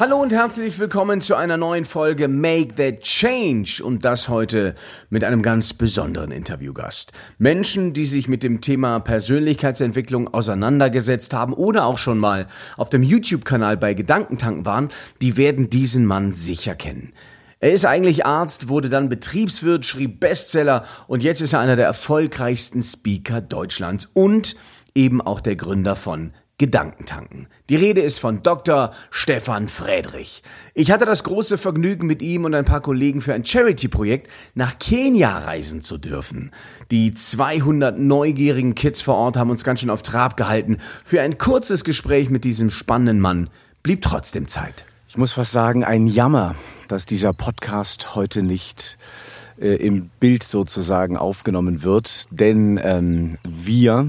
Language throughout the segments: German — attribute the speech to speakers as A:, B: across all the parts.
A: Hallo und herzlich willkommen zu einer neuen Folge Make That Change und das heute mit einem ganz besonderen Interviewgast. Menschen, die sich mit dem Thema Persönlichkeitsentwicklung auseinandergesetzt haben oder auch schon mal auf dem YouTube-Kanal bei Gedankentanken waren, die werden diesen Mann sicher kennen. Er ist eigentlich Arzt, wurde dann Betriebswirt, schrieb Bestseller und jetzt ist er einer der erfolgreichsten Speaker Deutschlands und eben auch der Gründer von Gedankentanken. Die Rede ist von Dr. Stefan Friedrich. Ich hatte das große Vergnügen, mit ihm und ein paar Kollegen für ein Charity-Projekt nach Kenia reisen zu dürfen. Die 200 neugierigen Kids vor Ort haben uns ganz schön auf Trab gehalten. Für ein kurzes Gespräch mit diesem spannenden Mann blieb trotzdem Zeit.
B: Ich muss fast sagen, ein Jammer, dass dieser Podcast heute nicht äh, im Bild sozusagen aufgenommen wird, denn ähm, wir,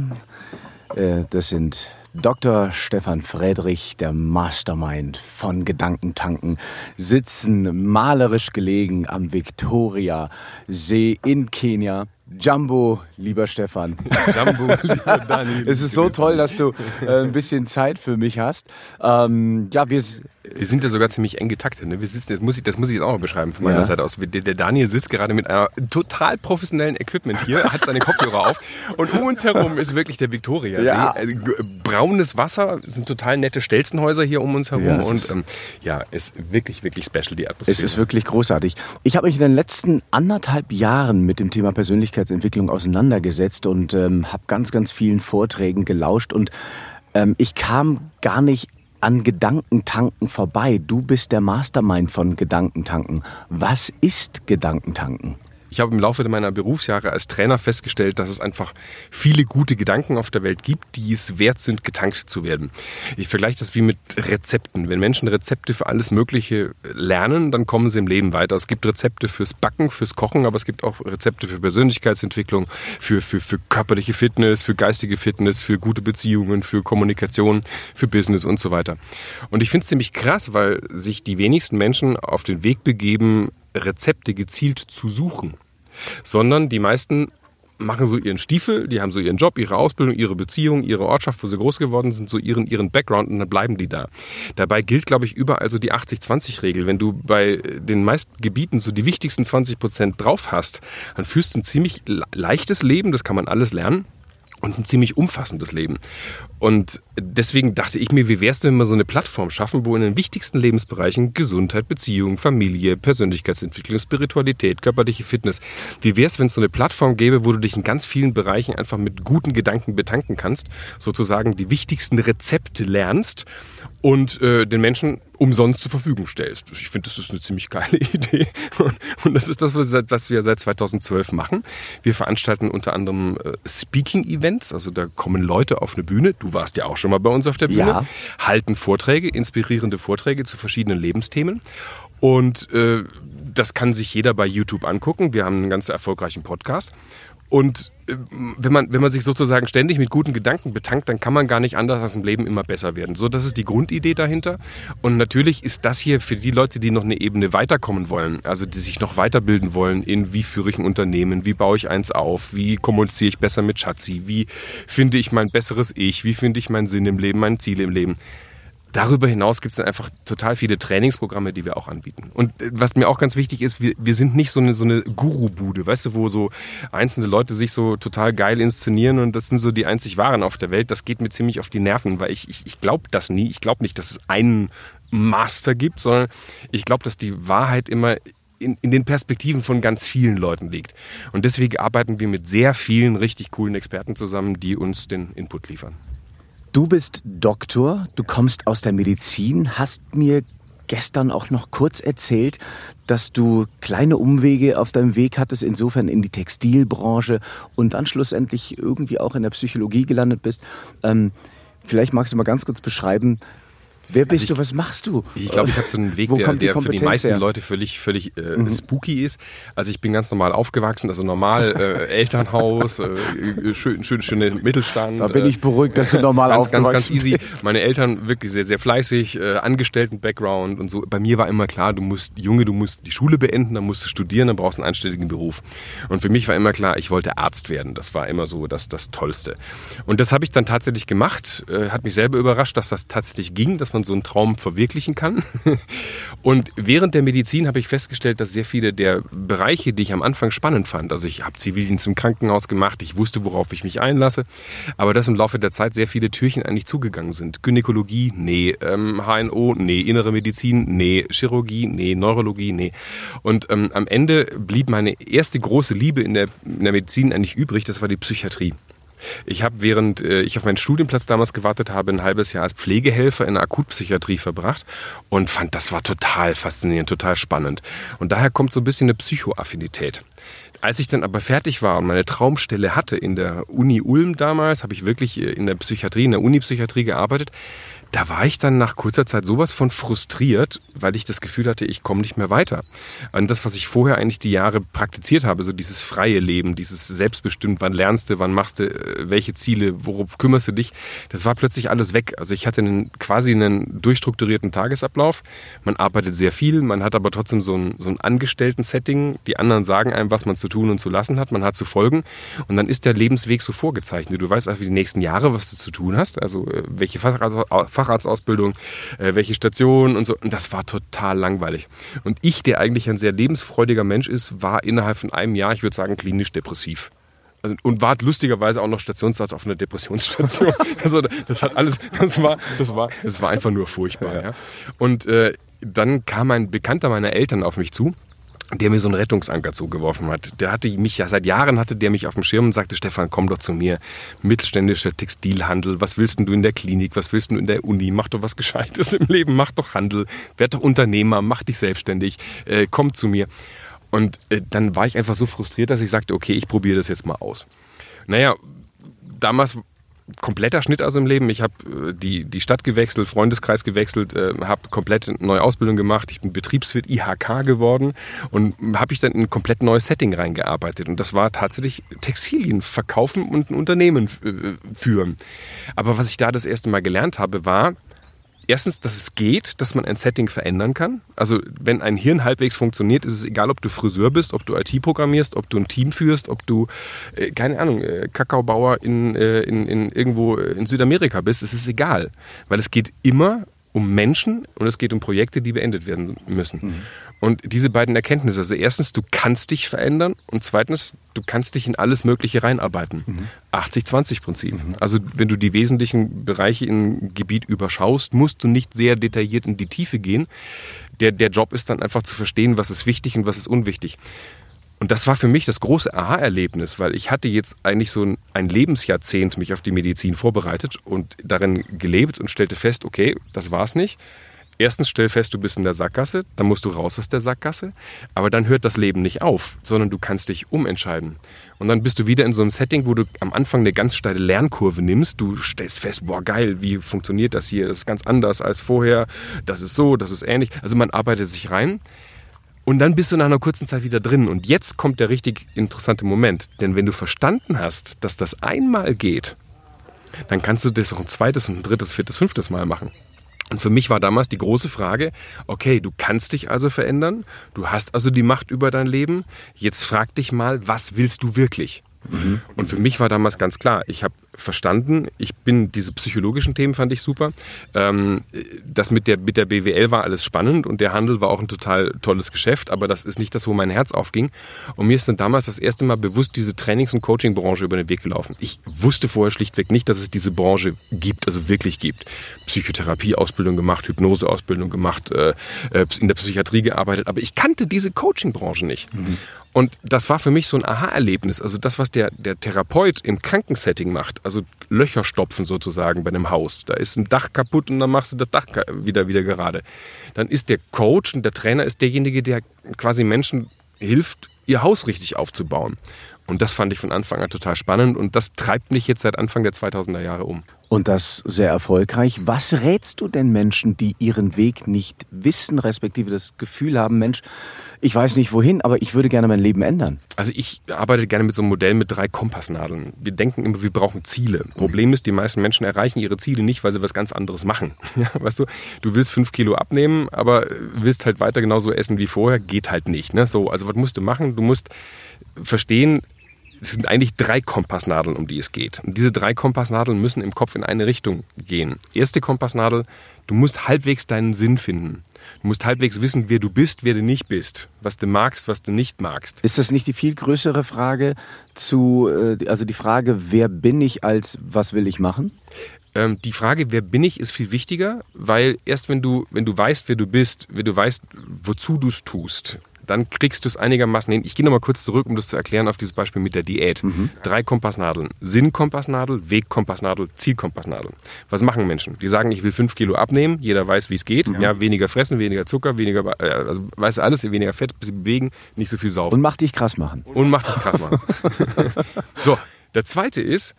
B: äh, das sind Dr. Stefan Friedrich, der Mastermind von Gedankentanken, sitzen malerisch gelegen am Victoria See in Kenia. Jumbo, lieber Stefan. Jumbo, lieber Dani. es ist so toll, dass du äh, ein bisschen Zeit für mich hast. Ähm,
C: ja, wir wir sind ja sogar ziemlich eng getaktet. Ne? Wir sitzen, das muss, ich, das muss ich jetzt auch noch beschreiben von meiner ja. Seite aus. Der, Daniel sitzt gerade mit einem total professionellen Equipment hier, hat seine Kopfhörer auf und um uns herum ist wirklich der Victoria. Ja. Also, braunes Wasser, es sind total nette Stelzenhäuser hier um uns herum ja, und ähm, ja, ist wirklich, wirklich special die Atmosphäre.
B: Es ist wirklich großartig. Ich habe mich in den letzten anderthalb Jahren mit dem Thema Persönlichkeitsentwicklung auseinandergesetzt und ähm, habe ganz, ganz vielen Vorträgen gelauscht und ähm, ich kam gar nicht an Gedankentanken vorbei. Du bist der Mastermind von Gedankentanken. Was ist Gedankentanken?
C: Ich habe im Laufe meiner Berufsjahre als Trainer festgestellt, dass es einfach viele gute Gedanken auf der Welt gibt, die es wert sind, getankt zu werden. Ich vergleiche das wie mit Rezepten. Wenn Menschen Rezepte für alles Mögliche lernen, dann kommen sie im Leben weiter. Es gibt Rezepte fürs Backen, fürs Kochen, aber es gibt auch Rezepte für Persönlichkeitsentwicklung, für, für, für körperliche Fitness, für geistige Fitness, für gute Beziehungen, für Kommunikation, für Business und so weiter. Und ich finde es ziemlich krass, weil sich die wenigsten Menschen auf den Weg begeben, Rezepte gezielt zu suchen, sondern die meisten machen so ihren Stiefel, die haben so ihren Job, ihre Ausbildung, ihre Beziehung, ihre Ortschaft, wo sie groß geworden sind, so ihren, ihren Background und dann bleiben die da. Dabei gilt, glaube ich, überall so die 80-20-Regel. Wenn du bei den meisten Gebieten so die wichtigsten 20 Prozent drauf hast, dann führst du ein ziemlich leichtes Leben, das kann man alles lernen und ein ziemlich umfassendes Leben. Und deswegen dachte ich mir, wie wäre es denn, wenn wir so eine Plattform schaffen, wo in den wichtigsten Lebensbereichen Gesundheit, Beziehung, Familie, Persönlichkeitsentwicklung, Spiritualität, körperliche Fitness, wie wäre es, wenn es so eine Plattform gäbe, wo du dich in ganz vielen Bereichen einfach mit guten Gedanken betanken kannst, sozusagen die wichtigsten Rezepte lernst und äh, den Menschen umsonst zur Verfügung stellst. Ich finde, das ist eine ziemlich geile Idee. Und, das ist das, was wir seit 2012 machen. Wir veranstalten unter anderem äh, Speaking-Events, also da kommen Leute auf eine Bühne. Du warst ja auch schon mal bei uns auf der Bühne. Ja. Halten Vorträge, inspirierende Vorträge zu verschiedenen Lebensthemen. Und äh, das kann sich jeder bei YouTube angucken. Wir haben einen ganz erfolgreichen Podcast. Und wenn man, wenn man sich sozusagen ständig mit guten Gedanken betankt, dann kann man gar nicht anders als im Leben immer besser werden. So, das ist die Grundidee dahinter. Und natürlich ist das hier für die Leute, die noch eine Ebene weiterkommen wollen, also die sich noch weiterbilden wollen in wie führe ich ein Unternehmen, wie baue ich eins auf, wie kommuniziere ich besser mit Schatzi, wie finde ich mein besseres Ich, wie finde ich meinen Sinn im Leben, mein Ziel im Leben Darüber hinaus gibt es dann einfach total viele Trainingsprogramme, die wir auch anbieten. Und äh, was mir auch ganz wichtig ist, wir, wir sind nicht so eine, so eine Guru-Bude, weißt du, wo so einzelne Leute sich so total geil inszenieren und das sind so die einzig Wahren auf der Welt. Das geht mir ziemlich auf die Nerven, weil ich, ich, ich glaube das nie. Ich glaube nicht, dass es einen Master gibt, sondern ich glaube, dass die Wahrheit immer in, in den Perspektiven von ganz vielen Leuten liegt. Und deswegen arbeiten wir mit sehr vielen richtig coolen Experten zusammen, die uns den Input liefern.
B: Du bist Doktor, du kommst aus der Medizin, hast mir gestern auch noch kurz erzählt, dass du kleine Umwege auf deinem Weg hattest, insofern in die Textilbranche und dann schlussendlich irgendwie auch in der Psychologie gelandet bist. Ähm, vielleicht magst du mal ganz kurz beschreiben, Wer bist also ich, du? Was machst du?
C: Ich glaube, ich habe so einen Weg, der, der für die meisten her? Leute völlig, völlig äh, mhm. spooky ist. Also ich bin ganz normal aufgewachsen, also normal äh, Elternhaus, äh, schön, schön, schöne Mittelstand.
B: Da bin ich beruhigt, dass du normal
C: ganz,
B: aufgewachsen
C: ganz, ganz easy. Meine Eltern wirklich sehr, sehr fleißig, äh, Angestellten-Background und so. Bei mir war immer klar, du musst, Junge, du musst die Schule beenden, dann musst du studieren, dann brauchst du einen anständigen Beruf. Und für mich war immer klar, ich wollte Arzt werden. Das war immer so das, das Tollste. Und das habe ich dann tatsächlich gemacht. Äh, hat mich selber überrascht, dass das tatsächlich ging, dass man man so einen Traum verwirklichen kann. Und während der Medizin habe ich festgestellt, dass sehr viele der Bereiche, die ich am Anfang spannend fand, also ich habe Zivildienst im Krankenhaus gemacht, ich wusste, worauf ich mich einlasse, aber dass im Laufe der Zeit sehr viele Türchen eigentlich zugegangen sind. Gynäkologie, nee, ähm, HNO, nee, innere Medizin, nee, Chirurgie, nee, Neurologie, nee. Und ähm, am Ende blieb meine erste große Liebe in der, in der Medizin eigentlich übrig, das war die Psychiatrie. Ich habe, während äh, ich auf meinen Studienplatz damals gewartet habe, ein halbes Jahr als Pflegehelfer in der Akutpsychiatrie verbracht und fand, das war total faszinierend, total spannend. Und daher kommt so ein bisschen eine Psychoaffinität. Als ich dann aber fertig war und meine Traumstelle hatte in der Uni Ulm damals, habe ich wirklich äh, in der Psychiatrie, in der Unipsychiatrie gearbeitet da war ich dann nach kurzer Zeit sowas von frustriert, weil ich das Gefühl hatte, ich komme nicht mehr weiter. Und das, was ich vorher eigentlich die Jahre praktiziert habe, so dieses freie Leben, dieses selbstbestimmt, wann lernst du, wann machst du, äh, welche Ziele, worauf kümmerst du dich, das war plötzlich alles weg. Also ich hatte einen, quasi einen durchstrukturierten Tagesablauf. Man arbeitet sehr viel, man hat aber trotzdem so ein, so ein Angestellten-Setting. Die anderen sagen einem, was man zu tun und zu lassen hat. Man hat zu folgen. Und dann ist der Lebensweg so vorgezeichnet. Du weißt einfach die nächsten Jahre, was du zu tun hast. Also äh, welche Facharztausbildung, äh, welche Station und so. Und das war total langweilig. Und ich, der eigentlich ein sehr lebensfreudiger Mensch ist, war innerhalb von einem Jahr, ich würde sagen, klinisch depressiv also, und war lustigerweise auch noch Stationsarzt auf einer Depressionsstation. also das hat alles, das war, das war, das war einfach nur furchtbar. Ja. Und äh, dann kam ein Bekannter meiner Eltern auf mich zu der mir so einen Rettungsanker zugeworfen hat. Der hatte mich ja seit Jahren hatte der mich auf dem Schirm und sagte, Stefan, komm doch zu mir. Mittelständischer Textilhandel. Was willst denn du in der Klinik? Was willst du in der Uni? Mach doch was Gescheites im Leben. Mach doch Handel. Werd doch Unternehmer. Mach dich selbstständig. Äh, komm zu mir. Und äh, dann war ich einfach so frustriert, dass ich sagte, okay, ich probiere das jetzt mal aus. Naja, damals kompletter Schnitt also im Leben. Ich habe äh, die, die Stadt gewechselt, Freundeskreis gewechselt, äh, habe komplett neue Ausbildung gemacht. Ich bin Betriebswirt IHK geworden und habe ich dann in ein komplett neues Setting reingearbeitet. Und das war tatsächlich Textilien verkaufen und ein Unternehmen äh, führen. Aber was ich da das erste Mal gelernt habe, war, erstens, dass es geht, dass man ein Setting verändern kann. Also wenn ein Hirn halbwegs funktioniert, ist es egal, ob du Friseur bist, ob du IT programmierst, ob du ein Team führst, ob du, äh, keine Ahnung, äh, Kakaobauer in, äh, in, in irgendwo in Südamerika bist. Es ist egal, weil es geht immer um Menschen und es geht um Projekte, die beendet werden müssen. Mhm. Und diese beiden Erkenntnisse, also erstens, du kannst dich verändern und zweitens, du kannst dich in alles Mögliche reinarbeiten. Mhm. 80-20-Prinzip. Mhm. Also wenn du die wesentlichen Bereiche im Gebiet überschaust, musst du nicht sehr detailliert in die Tiefe gehen. Der, der Job ist dann einfach zu verstehen, was ist wichtig und was ist unwichtig. Und das war für mich das große Aha-Erlebnis, weil ich hatte jetzt eigentlich so ein, ein, Lebensjahrzehnt mich auf die Medizin vorbereitet und darin gelebt und stellte fest, okay, das war's nicht erstens stell fest, du bist in der Sackgasse, dann musst du raus aus der Sackgasse, aber dann hört das Leben nicht auf, sondern du kannst dich umentscheiden. Und dann bist du wieder in so einem Setting, wo du am Anfang eine ganz steile Lernkurve nimmst. Du stellst fest, boah, geil, wie funktioniert das hier? Das ist ganz anders als vorher. Das ist so, das ist ähnlich. Also man arbeitet sich rein. Und dann bist du nach einer kurzen Zeit wieder drin. Und jetzt kommt der richtig interessante Moment. Denn wenn du verstanden hast, dass das einmal geht, dann kannst du das auch ein zweites, ein drittes, viertes, fünftes Mal machen. Und für mich war damals die große Frage, okay, du kannst dich also verändern, du hast also die Macht über dein Leben, jetzt frag dich mal, was willst du wirklich? Mhm. Und für mich war damals ganz klar, ich habe verstanden. Ich bin, diese psychologischen Themen fand ich super. Ähm, das mit der, mit der BWL war alles spannend und der Handel war auch ein total tolles Geschäft, aber das ist nicht das, wo mein Herz aufging. Und mir ist dann damals das erste Mal bewusst diese Trainings- und Coaching-Branche über den Weg gelaufen. Ich wusste vorher schlichtweg nicht, dass es diese Branche gibt, also wirklich gibt. Psychotherapie-Ausbildung gemacht, Hypnose-Ausbildung gemacht, äh, äh in der Psychiatrie gearbeitet, aber ich kannte diese Coaching-Branche nicht. Mhm. Und das war für mich so ein Aha-Erlebnis. Also das, was der, der Therapeut im Krankensetting macht, also Löcher stopfen sozusagen bei einem Haus. Da ist ein Dach kaputt und dann machst du das Dach wieder, wieder gerade. Dann ist der Coach und der Trainer ist derjenige, der quasi Menschen hilft, ihr Haus richtig aufzubauen. Und das fand ich von Anfang an total spannend und das treibt mich jetzt seit Anfang der 2000er Jahre um.
B: Und das sehr erfolgreich. Was rätst du denn Menschen, die ihren Weg nicht wissen, respektive das Gefühl haben, Mensch, ich weiß nicht wohin, aber ich würde gerne mein Leben ändern?
C: Also ich arbeite gerne mit so einem Modell mit drei Kompassnadeln. Wir denken immer, wir brauchen Ziele. Problem ist, die meisten Menschen erreichen ihre Ziele nicht, weil sie was ganz anderes machen. Ja, weißt du, du willst fünf Kilo abnehmen, aber willst halt weiter genauso essen wie vorher, geht halt nicht. Ne? So, also was musst du machen? Du musst verstehen, es sind eigentlich drei Kompassnadeln, um die es geht. Und diese drei Kompassnadeln müssen im Kopf in eine Richtung gehen. Erste Kompassnadel, Du musst halbwegs deinen Sinn finden. Du musst halbwegs wissen, wer du bist, wer du nicht bist, was du magst, was du nicht magst.
B: Ist das nicht die viel größere Frage zu, äh, also die Frage, wer bin ich als was will ich machen?
C: Ähm, die Frage, wer bin ich, ist viel wichtiger, weil erst wenn du, wenn du weißt, wer du bist, wenn du weißt, wozu du es tust, dann kriegst du es einigermaßen hin. Ich gehe nochmal kurz zurück, um das zu erklären auf dieses Beispiel mit der Diät. Mhm. Drei Kompassnadeln. Sinnkompassnadel, Wegkompassnadel, Zielkompassnadel. Was machen Menschen? Die sagen, ich will fünf Kilo abnehmen. Jeder weiß, wie es geht. Ja. ja. weniger fressen, weniger Zucker, weniger, äh, also weiß alles, weniger Fett, bisschen bewegen, nicht so viel saufen.
B: Und mach dich krass machen.
C: Und mach dich krass machen. so, der zweite ist,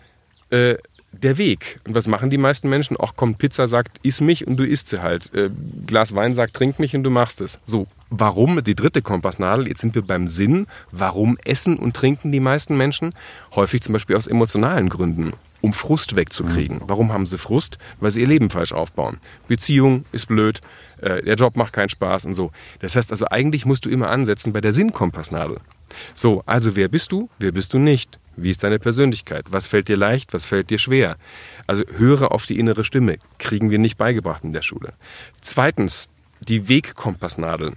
C: äh, der Weg. Und was machen die meisten Menschen? Ach komm, Pizza sagt, iss mich und du isst sie halt. Äh, Glas Wein sagt, trink mich und du machst es. So, warum die dritte Kompassnadel? Jetzt sind wir beim Sinn. Warum essen und trinken die meisten Menschen? Häufig zum Beispiel aus emotionalen Gründen. Um Frust wegzukriegen. Mhm. Warum haben sie Frust? Weil sie ihr Leben falsch aufbauen. Beziehung ist blöd, äh, der Job macht keinen Spaß und so. Das heißt also, eigentlich musst du immer ansetzen bei der Sinnkompassnadel. So, also wer bist du? Wer bist du nicht? Wie ist deine Persönlichkeit? Was fällt dir leicht? Was fällt dir schwer? Also höre auf die innere Stimme. Kriegen wir nicht beigebracht in der Schule. Zweitens, die Wegkompassnadel.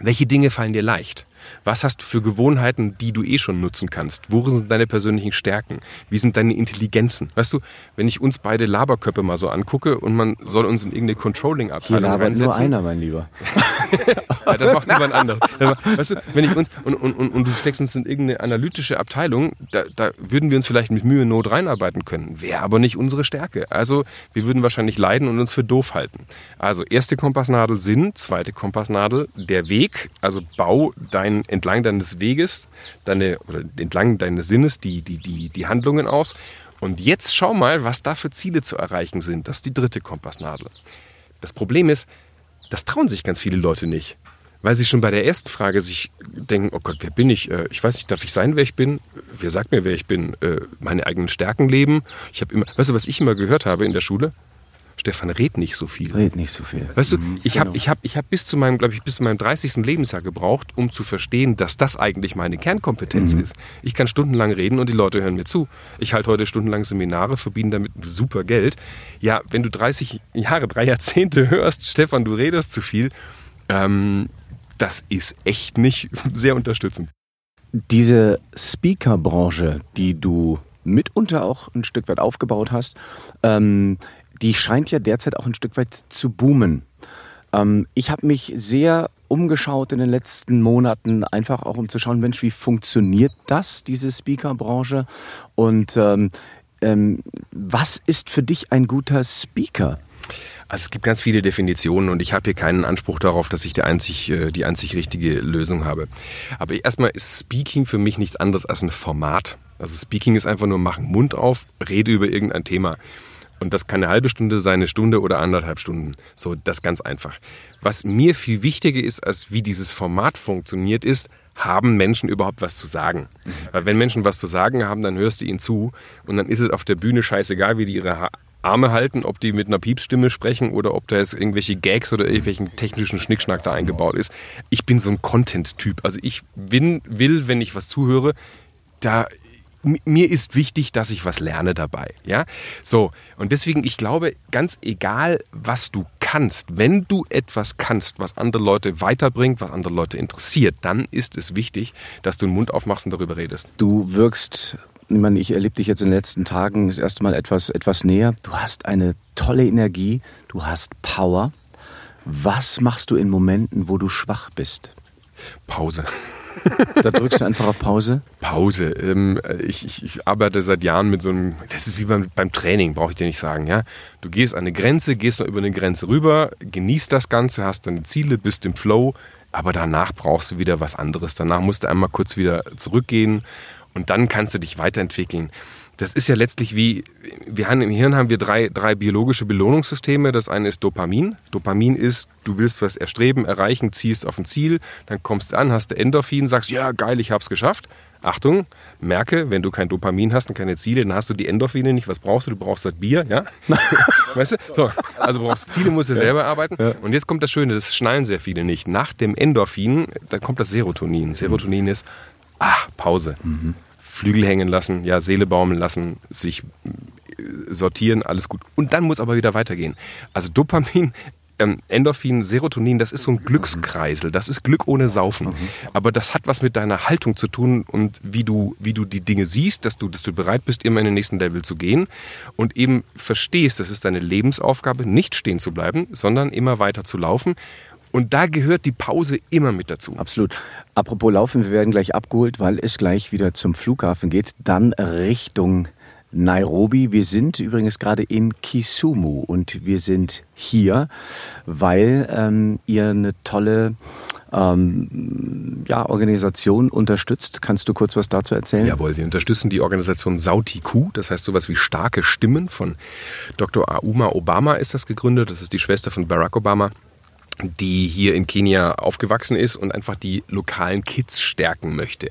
C: Welche Dinge fallen dir leicht? Was hast du für Gewohnheiten, die du eh schon nutzen kannst? Wo sind deine persönlichen Stärken? Wie sind deine Intelligenzen? Weißt du, wenn ich uns beide Laberköpfe mal so angucke und man soll uns in irgendeine Controlling-Abteilung reinsetzen.
B: nur einer, mein Lieber.
C: ja, das machst du jemand anders. Weißt du, wenn ich uns und, und, und, und du steckst uns in irgendeine analytische Abteilung, da, da würden wir uns vielleicht mit Mühe und Not reinarbeiten können. Wäre aber nicht unsere Stärke. Also wir würden wahrscheinlich leiden und uns für doof halten. Also erste Kompassnadel Sinn, zweite Kompassnadel der Weg. Also bau dein entlang deines Weges, deine, oder entlang deines Sinnes die, die, die, die Handlungen aus. Und jetzt schau mal, was da für Ziele zu erreichen sind. Das ist die dritte Kompassnadel. Das Problem ist, das trauen sich ganz viele Leute nicht. Weil sie schon bei der ersten Frage sich denken, oh Gott, wer bin ich? Äh, ich weiß nicht, darf ich sein, wer ich bin? Wer sagt mir, wer ich bin? Äh, meine eigenen Stärken leben? Ich habe immer, weißt du, was ich immer gehört habe in der Schule? Stefan, red nicht so viel.
B: Red nicht so viel.
C: Weißt du, mhm, ich genau. habe ich hab, ich hab bis zu meinem, glaube ich, bis zu meinem 30. Lebensjahr gebraucht, um zu verstehen, dass das eigentlich meine Kernkompetenz mhm. ist. Ich kann stundenlang reden und die Leute hören mir zu. Ich halte heute stundenlang Seminare, verdiene damit super Geld. Ja, wenn du 30 Jahre, drei Jahrzehnte hörst, Stefan, du redest zu viel, ähm, das ist echt nicht sehr unterstützend.
B: Diese Speaker-Branche, die du mitunter auch ein Stück weit aufgebaut hast, ähm, die scheint ja derzeit auch ein Stück weit zu boomen. Ähm, ich habe mich sehr umgeschaut in den letzten Monaten, einfach auch um zu schauen, Mensch, wie funktioniert das, diese Speaker-Branche? Und ähm, ähm, was ist für dich ein guter Speaker?
C: Also es gibt ganz viele Definitionen und ich habe hier keinen Anspruch darauf, dass ich die einzig, äh, die einzig richtige Lösung habe. Aber erstmal ist Speaking für mich nichts anderes als ein Format. Also Speaking ist einfach nur machen Mund auf, rede über irgendein Thema. Und das kann eine halbe Stunde sein, eine Stunde oder anderthalb Stunden. So, das ganz einfach. Was mir viel wichtiger ist, als wie dieses Format funktioniert, ist, haben Menschen überhaupt was zu sagen? Mhm. Weil wenn Menschen was zu sagen haben, dann hörst du ihnen zu und dann ist es auf der Bühne scheißegal, wie die ihre Arme halten, ob die mit einer Piepsstimme sprechen oder ob da jetzt irgendwelche Gags oder irgendwelchen technischen Schnickschnack da eingebaut ist. Ich bin so ein Content-Typ. Also ich will, will, wenn ich was zuhöre, da mir ist wichtig, dass ich was lerne dabei. Ja, so und deswegen, ich glaube, ganz egal, was du kannst, wenn du etwas kannst, was andere Leute weiterbringt, was andere Leute interessiert, dann ist es wichtig, dass du den Mund aufmachst und darüber redest.
B: Du wirkst ich meine, ich erlebe dich jetzt in den letzten Tagen das erste Mal etwas, etwas näher. Du hast eine tolle Energie, du hast Power. Was machst du in Momenten, wo du schwach bist?
C: Pause.
B: Da drückst du einfach auf Pause?
C: Pause. Ähm, ich, ich, ich, arbeite seit Jahren mit so einem, das ist wie beim, beim Training, brauche ich dir nicht sagen. Ja? Du gehst an eine Grenze, gehst mal über eine Grenze rüber, genießt das Ganze, hast deine Ziele, bist im Flow, aber danach brauchst du wieder was anderes. Danach musst du einmal kurz wieder zurückgehen und dann kannst du dich weiterentwickeln das ist ja letztlich wie, wir haben im Hirn haben wir drei, drei biologische Belohnungssysteme. Das eine ist Dopamin. Dopamin ist, du willst was erstreben, erreichen, ziehst auf ein Ziel, dann kommst du an, hast du Endorphin, sagst, ja geil, ich hab's geschafft. Achtung, merke, wenn du kein Dopamin hast und keine Ziele, dann hast du die Endorphine nicht. Was brauchst du? Du brauchst das Bier, ja? weißt du? So, also brauchst Ziele, musst du ja. selber arbeiten. Ja. Und jetzt kommt das Schöne, das schnallen sehr viele nicht. Nach dem Endorphin, da kommt das Serotonin. Serotonin ist, ah, Pause. Mhm. Flügel hängen lassen, ja, Seele baumeln lassen, sich sortieren, alles gut. Und dann muss aber wieder weitergehen. Also Dopamin ähm, Endorphin, Serotonin, das ist so ein Glückskreisel. Das ist Glück ohne Saufen. Mhm. Aber das hat was mit deiner Haltung zu tun und wie du, wie du die Dinge siehst, dass du, dass du bereit bist, immer in den nächsten Level zu gehen und eben verstehst, das ist deine Lebensaufgabe, nicht stehen zu bleiben, sondern immer weiter zu laufen. Und da gehört die Pause immer mit dazu.
B: Absolut. Apropos Laufen, wir werden gleich abgeholt, weil es gleich wieder zum Flughafen geht. Dann Richtung Nairobi. Wir sind übrigens gerade in Kisumu und wir sind hier, weil ähm, ihr eine tolle ähm, ja, Organisation unterstützt. Kannst du kurz was dazu erzählen?
C: Jawohl, wir unterstützen die Organisation Sautiku, das heißt sowas wie starke Stimmen von Dr. Auma Obama ist das gegründet. Das ist die Schwester von Barack Obama die hier in Kenia aufgewachsen ist und einfach die lokalen Kids stärken möchte.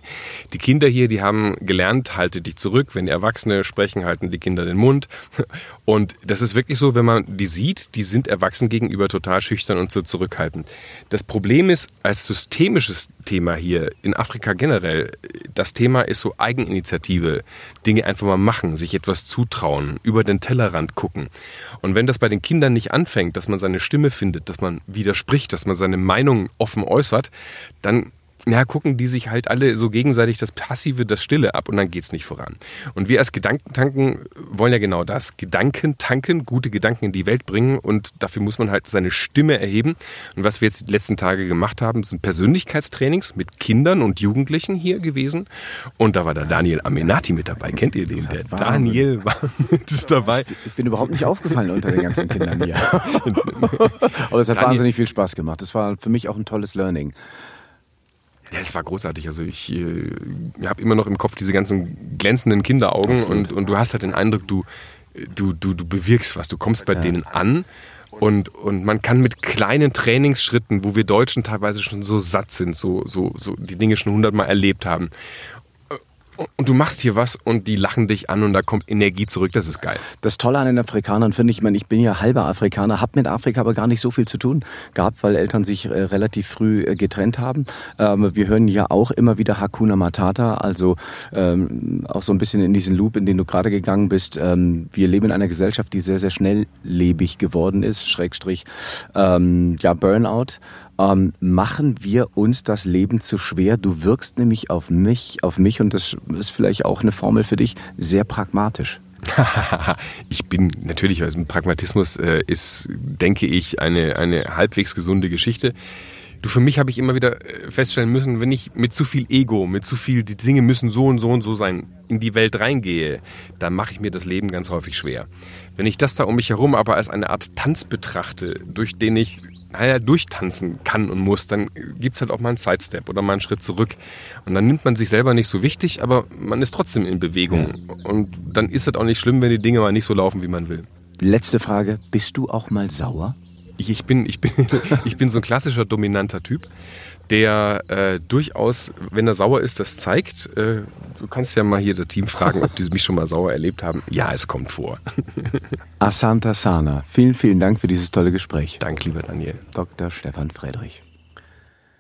C: Die Kinder hier, die haben gelernt, halte dich zurück. Wenn die Erwachsene sprechen, halten die Kinder den Mund. Und das ist wirklich so, wenn man die sieht, die sind erwachsen gegenüber total schüchtern und so zurückhaltend. Das Problem ist, als systemisches Thema hier in Afrika generell, das Thema ist so Eigeninitiative, Dinge einfach mal machen, sich etwas zutrauen, über den Tellerrand gucken. Und wenn das bei den Kindern nicht anfängt, dass man seine Stimme findet, dass man widerspricht, dass man seine Meinung offen äußert, dann ja, gucken die sich halt alle so gegenseitig das Passive, das Stille ab und dann geht's nicht voran. Und wir als Gedankentanken wollen ja genau das. Gedanken tanken, gute Gedanken in die Welt bringen und dafür muss man halt seine Stimme erheben. Und was wir jetzt die letzten Tage gemacht haben, sind Persönlichkeitstrainings mit Kindern und Jugendlichen hier gewesen. Und da war der Daniel Amenati mit dabei. Kennt ihr den? Der Wahnsinn. Daniel war mit dabei.
B: Ich bin überhaupt nicht aufgefallen unter den ganzen Kindern hier. Aber es hat Daniel, wahnsinnig viel Spaß gemacht. Das war für mich auch ein tolles Learning.
C: Ja, es war großartig. Also ich äh, habe immer noch im Kopf diese ganzen glänzenden Kinderaugen und, und du hast halt den Eindruck, du, du, du, du bewirkst was. Du kommst bei ja. denen an und, und man kann mit kleinen Trainingsschritten, wo wir Deutschen teilweise schon so satt sind, so, so, so die Dinge schon hundertmal erlebt haben und du machst hier was und die lachen dich an und da kommt Energie zurück, das ist geil.
B: Das Tolle an den Afrikanern finde ich, ich, meine, ich bin ja halber Afrikaner, habe mit Afrika aber gar nicht so viel zu tun gehabt, weil Eltern sich äh, relativ früh äh, getrennt haben. Ähm, wir hören ja auch immer wieder Hakuna Matata, also ähm, auch so ein bisschen in diesen Loop, in den du gerade gegangen bist. Ähm, wir leben in einer Gesellschaft, die sehr, sehr schnelllebig geworden ist, Schrägstrich ähm, ja, Burnout ähm, machen wir uns das Leben zu schwer. Du wirkst nämlich auf mich, auf mich und das ist vielleicht auch eine Formel für dich, sehr pragmatisch.
C: ich bin natürlich, also Pragmatismus äh, ist, denke ich, eine, eine halbwegs gesunde Geschichte. Du, für mich habe ich immer wieder äh, feststellen müssen, wenn ich mit zu viel Ego, mit zu viel, die Dinge müssen so und so und so sein, in die Welt reingehe, dann mache ich mir das Leben ganz häufig schwer. Wenn ich das da um mich herum aber als eine Art Tanz betrachte, durch den ich naja, durchtanzen kann und muss, dann gibt es halt auch mal einen Sidestep oder mal einen Schritt zurück. Und dann nimmt man sich selber nicht so wichtig, aber man ist trotzdem in Bewegung. Und dann ist es auch nicht schlimm, wenn die Dinge mal nicht so laufen, wie man will.
B: Letzte Frage, bist du auch mal sauer?
C: Ich, ich, bin, ich, bin, ich bin so ein klassischer dominanter Typ der äh, durchaus, wenn er sauer ist, das zeigt. Äh, du kannst ja mal hier das Team fragen, ob die mich schon mal sauer erlebt haben. Ja, es kommt vor.
B: Asanta Sana, vielen, vielen Dank für dieses tolle Gespräch.
C: Danke, lieber Daniel.
B: Dr. Stefan Friedrich.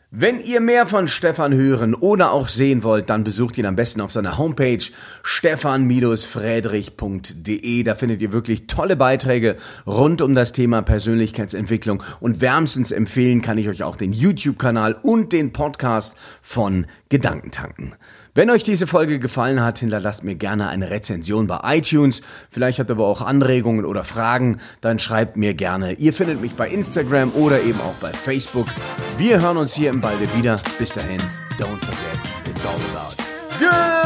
A: Wenn ihr mehr von Stefan hören oder auch sehen wollt, dann besucht ihn am besten auf seiner Homepage stefan-friedrich.de. Da findet ihr wirklich tolle Beiträge rund um das Thema Persönlichkeitsentwicklung und wärmstens empfehlen kann ich euch auch den YouTube-Kanal und den Podcast von Gedankentanken. Wenn euch diese Folge gefallen hat, hinterlasst mir gerne eine Rezension bei iTunes. Vielleicht habt ihr aber auch Anregungen oder Fragen, dann schreibt mir gerne. Ihr findet mich bei Instagram oder eben auch bei Facebook. Wir hören uns hier im Balde wieder. Bis dahin, don't forget, it's all about good.